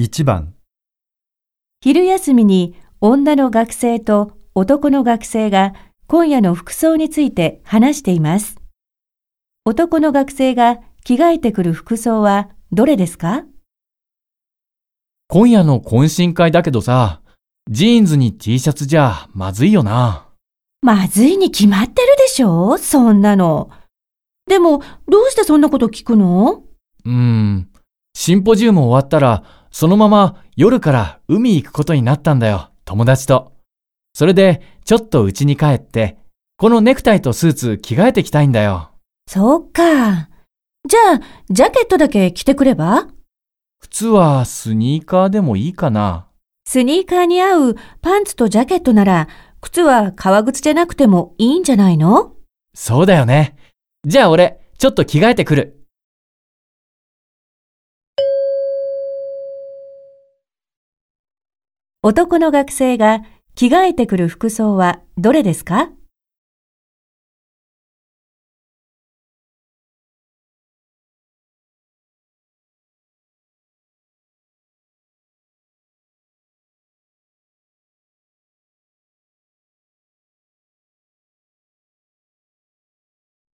1番、昼休みに女の学生と男の学生が今夜の服装について話しています。男の学生が着替えてくる服装はどれですか？今夜の懇親会だけどさ、ジーンズに T シャツじゃまずいよな。まずいに決まってるでしょ？そんなの。でも、どうしてそんなこと聞くの？うーん。シンポジウム終わったら、そのまま夜から海行くことになったんだよ、友達と。それで、ちょっと家に帰って、このネクタイとスーツ着替えてきたいんだよ。そうか。じゃあ、ジャケットだけ着てくれば？靴はスニーカーでもいいかな。スニーカーに合うパンツとジャケットなら、靴は革靴じゃなくてもいいんじゃないの？そうだよね。じゃあ俺、ちょっと着替えてくる。男の学生が着替えてくる服装はどれですか？